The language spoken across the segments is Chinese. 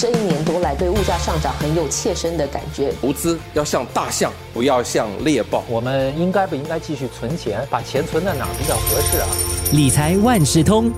这一年多来对物价上涨很有切身的感觉。投资要像大象，不要像猎豹。我们应该不应该继续存钱？把钱存在哪比较合适啊？理财万事通。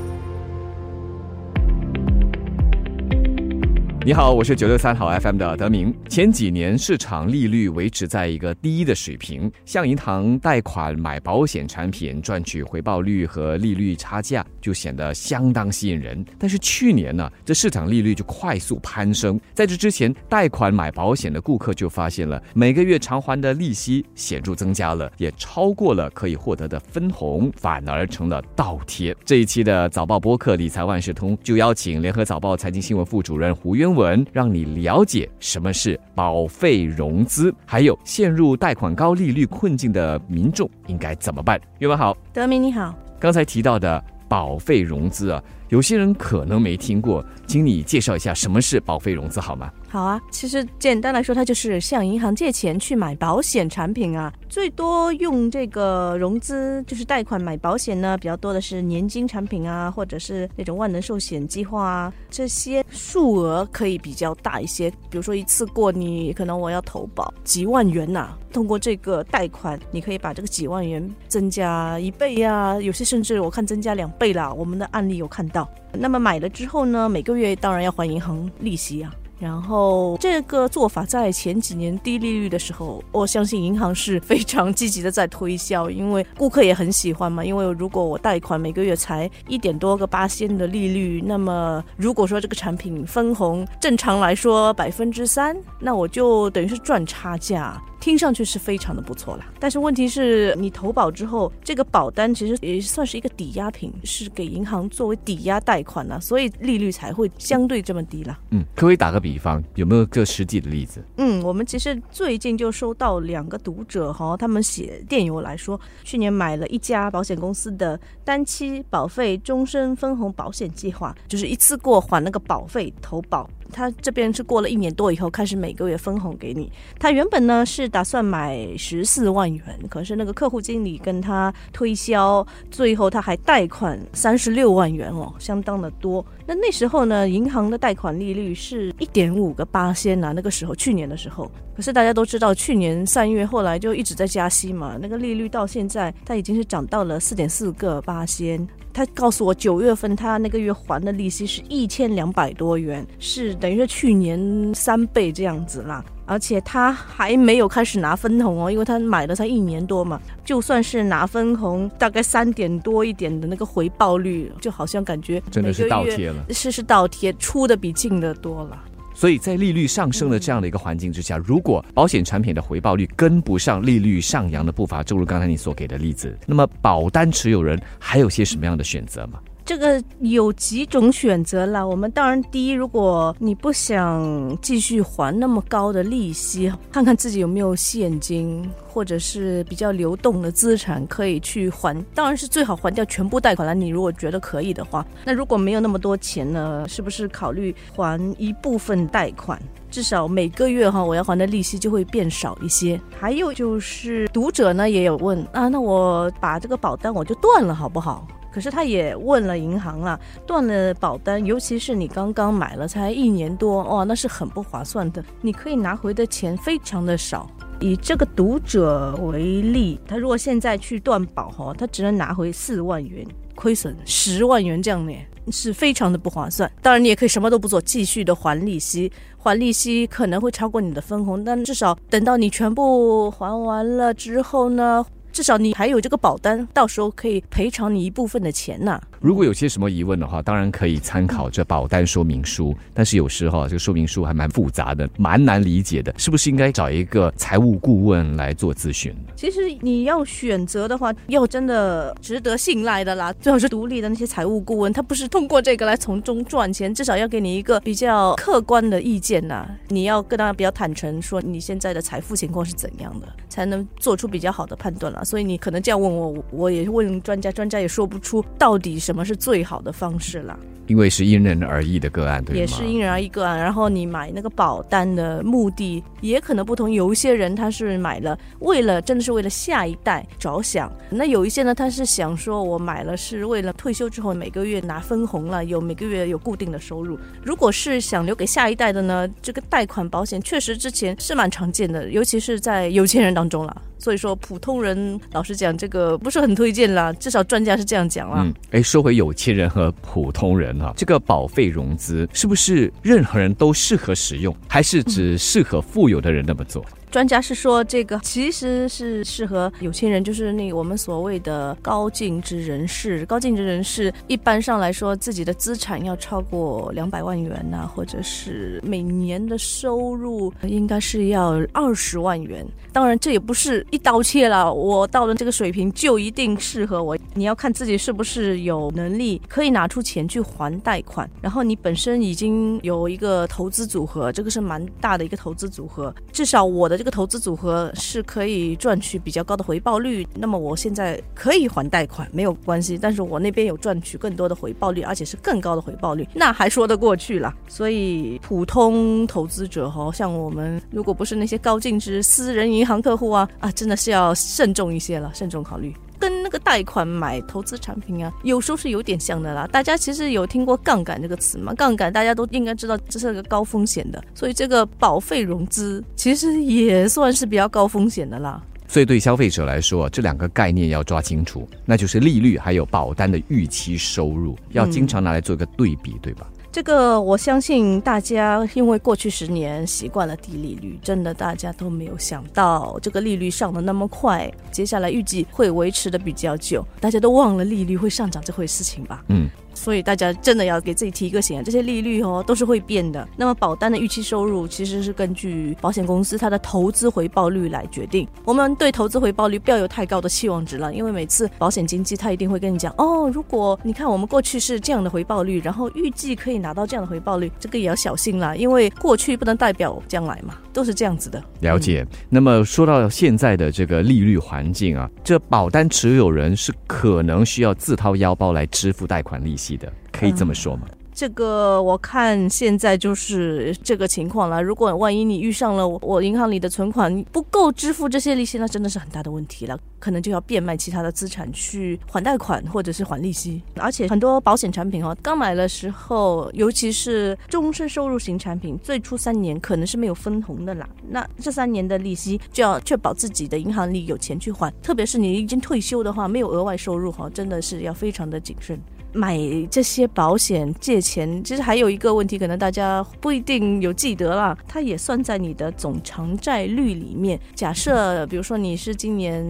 你好，我是九六三好 FM 的德明。前几年市场利率维持在一个低的水平，向银行贷款买保险产品赚取回报率和利率差价就显得相当吸引人。但是去年呢，这市场利率就快速攀升，在这之前贷款买保险的顾客就发现了每个月偿还的利息显著增加了，也超过了可以获得的分红，反而成了倒贴。这一期的早报播客理财万事通就邀请联合早报财经新闻副主任胡渊。文让你了解什么是保费融资，还有陷入贷款高利率困境的民众应该怎么办？岳文好，德明你好。刚才提到的保费融资啊，有些人可能没听过，请你介绍一下什么是保费融资好吗？好啊，其实简单来说，它就是向银行借钱去买保险产品啊。最多用这个融资，就是贷款买保险呢，比较多的是年金产品啊，或者是那种万能寿险计划啊，这些数额可以比较大一些。比如说一次过你可能我要投保几万元呐，通过这个贷款，你可以把这个几万元增加一倍呀，有些甚至我看增加两倍啦。我们的案例有看到。那么买了之后呢，每个月当然要还银行利息啊。然后这个做法在前几年低利率的时候，我相信银行是非常积极的在推销，因为顾客也很喜欢嘛。因为如果我贷款每个月才一点多个八仙的利率，那么如果说这个产品分红正常来说百分之三，那我就等于是赚差价。听上去是非常的不错了，但是问题是你投保之后，这个保单其实也算是一个抵押品，是给银行作为抵押贷款呢，所以利率才会相对这么低了。嗯，可不可以打个比方，有没有个实际的例子？嗯，我们其实最近就收到两个读者哈，他们写电邮来说，去年买了一家保险公司的单期保费终身分红保险计划，就是一次过还那个保费投保。他这边是过了一年多以后开始每个月分红给你。他原本呢是打算买十四万元，可是那个客户经理跟他推销，最后他还贷款三十六万元哦，相当的多。那那时候呢，银行的贷款利率是一点五个八仙呐，那个时候去年的时候。可是大家都知道，去年三月后来就一直在加息嘛，那个利率到现在它已经是涨到了四点四个八仙。他告诉我，九月份他那个月还的利息是一千两百多元，是等于是去年三倍这样子啦。而且他还没有开始拿分红哦，因为他买了才一年多嘛。就算是拿分红，大概三点多一点的那个回报率，就好像感觉真的是倒贴了，是是倒贴，出的比进的多了。所以在利率上升的这样的一个环境之下，如果保险产品的回报率跟不上利率上扬的步伐，正如刚才你所给的例子，那么保单持有人还有些什么样的选择吗？这个有几种选择啦。我们当然第一，如果你不想继续还那么高的利息，看看自己有没有现金或者是比较流动的资产可以去还。当然是最好还掉全部贷款了。你如果觉得可以的话，那如果没有那么多钱呢，是不是考虑还一部分贷款？至少每个月哈，我要还的利息就会变少一些。还有就是读者呢也有问啊，那我把这个保单我就断了好不好？可是他也问了银行了，断了保单，尤其是你刚刚买了才一年多，哇，那是很不划算的。你可以拿回的钱非常的少。以这个读者为例，他如果现在去断保哈，他只能拿回四万元，亏损十万元这样呢，是非常的不划算。当然，你也可以什么都不做，继续的还利息，还利息可能会超过你的分红，但至少等到你全部还完了之后呢？至少你还有这个保单，到时候可以赔偿你一部分的钱呐。如果有些什么疑问的话，当然可以参考这保单说明书。但是有时候这个说明书还蛮复杂的，蛮难理解的，是不是应该找一个财务顾问来做咨询？其实你要选择的话，要真的值得信赖的啦，最好是独立的那些财务顾问，他不是通过这个来从中赚钱，至少要给你一个比较客观的意见呐。你要跟他比较坦诚，说你现在的财富情况是怎样的，才能做出比较好的判断了。嘛，所以你可能这样问我，我也问专家，专家也说不出到底什么是最好的方式啦。因为是因人而异的个案，对吗？也是因人而异个案。然后你买那个保单的目的也可能不同，有一些人他是买了为了真的是为了下一代着想，那有一些呢他是想说我买了是为了退休之后每个月拿分红了，有每个月有固定的收入。如果是想留给下一代的呢，这个贷款保险确实之前是蛮常见的，尤其是在有钱人当中了。所以说，普通人老实讲，这个不是很推荐啦。至少专家是这样讲啦。嗯，哎，说回有钱人和普通人啊，这个保费融资是不是任何人都适合使用，还是只适合富有的人那么做？专家是说，这个其实是适合有钱人，就是那我们所谓的高净值人士。高净值人士一般上来说，自己的资产要超过两百万元呐，或者是每年的收入应该是要二十万元。当然，这也不是一刀切了，我到了这个水平就一定适合我。你要看自己是不是有能力可以拿出钱去还贷款，然后你本身已经有一个投资组合，这个是蛮大的一个投资组合。至少我的。这个投资组合是可以赚取比较高的回报率，那么我现在可以还贷款没有关系，但是我那边有赚取更多的回报率，而且是更高的回报率，那还说得过去了。所以普通投资者哈，像我们如果不是那些高净值私人银行客户啊啊，真的是要慎重一些了，慎重考虑。跟那个贷款买投资产品啊，有时候是有点像的啦。大家其实有听过杠杆这个词吗？杠杆大家都应该知道，这是个高风险的，所以这个保费融资其实也算是比较高风险的啦。所以对消费者来说，这两个概念要抓清楚，那就是利率还有保单的预期收入，要经常拿来做一个对比，对吧？这个我相信大家，因为过去十年习惯了低利率，真的大家都没有想到这个利率上的那么快，接下来预计会维持的比较久，大家都忘了利率会上涨这回事情吧？嗯。所以大家真的要给自己提个醒，这些利率哦都是会变的。那么保单的预期收入其实是根据保险公司它的投资回报率来决定。我们对投资回报率不要有太高的期望值了，因为每次保险经纪他一定会跟你讲哦，如果你看我们过去是这样的回报率，然后预计可以拿到这样的回报率，这个也要小心啦，因为过去不能代表将来嘛，都是这样子的。了解。那么说到现在的这个利率环境啊，这保单持有人是可能需要自掏腰包来支付贷款利息。记得可以这么说吗？这个我看现在就是这个情况了。如果万一你遇上了我银行里的存款不够支付这些利息，那真的是很大的问题了，可能就要变卖其他的资产去还贷款或者是还利息。而且很多保险产品哦，刚买的时候，尤其是终身收入型产品，最初三年可能是没有分红的啦。那这三年的利息就要确保自己的银行里有钱去还，特别是你已经退休的话，没有额外收入哈，真的是要非常的谨慎。买这些保险借钱，其实还有一个问题，可能大家不一定有记得啦。它也算在你的总偿债率里面。假设比如说你是今年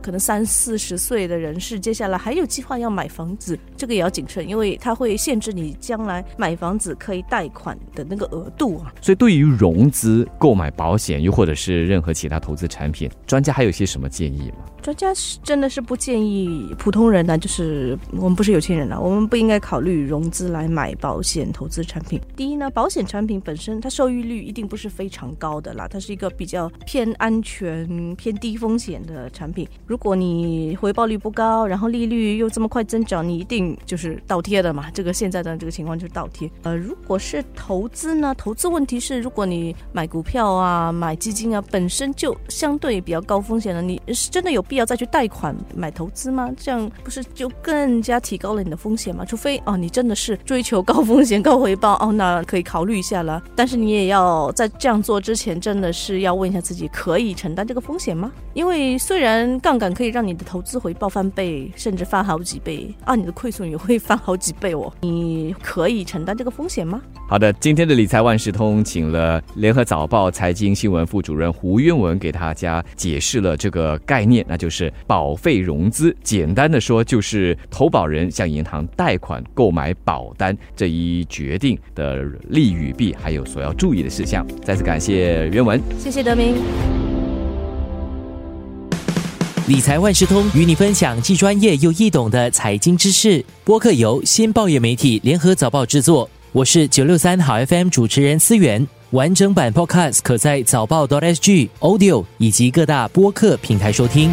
可能三四十岁的人士，接下来还有计划要买房子，这个也要谨慎，因为它会限制你将来买房子可以贷款的那个额度啊。所以对于融资、购买保险，又或者是任何其他投资产品，专家还有些什么建议吗？专家是真的是不建议普通人呢，就是我们不是有钱人了，我们不应该考虑融资来买保险投资产品。第一呢，保险产品本身它收益率一定不是非常高的啦，它是一个比较偏安全、偏低风险的产品。如果你回报率不高，然后利率又这么快增长，你一定就是倒贴的嘛。这个现在的这个情况就是倒贴。呃，如果是投资呢，投资问题是，如果你买股票啊、买基金啊，本身就相对比较高风险的，你是真的有。必要再去贷款买投资吗？这样不是就更加提高了你的风险吗？除非哦，你真的是追求高风险高回报哦，那可以考虑一下了。但是你也要在这样做之前，真的是要问一下自己，可以承担这个风险吗？因为虽然杠杆可以让你的投资回报翻倍，甚至翻好几倍啊，你的亏损也会翻好几倍哦。你可以承担这个风险吗？好的，今天的理财万事通，请了联合早报财经新闻副主任胡渊文给大家解释了这个概念。那就是保费融资，简单的说就是投保人向银行贷款购买保单这一决定的利与弊，还有所要注意的事项。再次感谢原文，谢谢德明。理财万事通与你分享既专业又易懂的财经知识。播客由新报业媒体联合早报制作，我是九六三好 FM 主持人思源。完整版 Podcast 可在早报 .sg、Audio 以及各大播客平台收听。